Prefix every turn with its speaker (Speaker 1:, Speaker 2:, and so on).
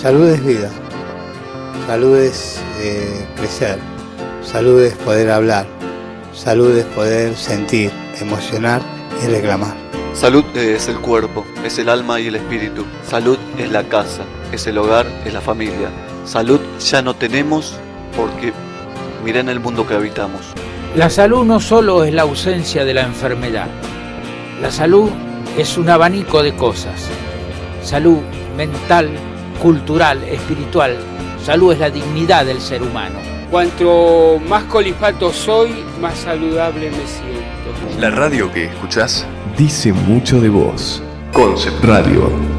Speaker 1: Salud es vida. Salud es eh, crecer. Salud es poder hablar. Salud es poder sentir, emocionar y reclamar.
Speaker 2: Salud es el cuerpo, es el alma y el espíritu. Salud es la casa, es el hogar, es la familia. Salud ya no tenemos porque miren el mundo que habitamos.
Speaker 3: La salud no solo es la ausencia de la enfermedad. La salud es un abanico de cosas. Salud mental, cultural, espiritual. Salud es la dignidad del ser humano.
Speaker 4: Cuanto más colifato soy, más saludable me siento.
Speaker 5: La radio que escuchás
Speaker 6: dice mucho de vos.
Speaker 5: Concept
Speaker 6: Radio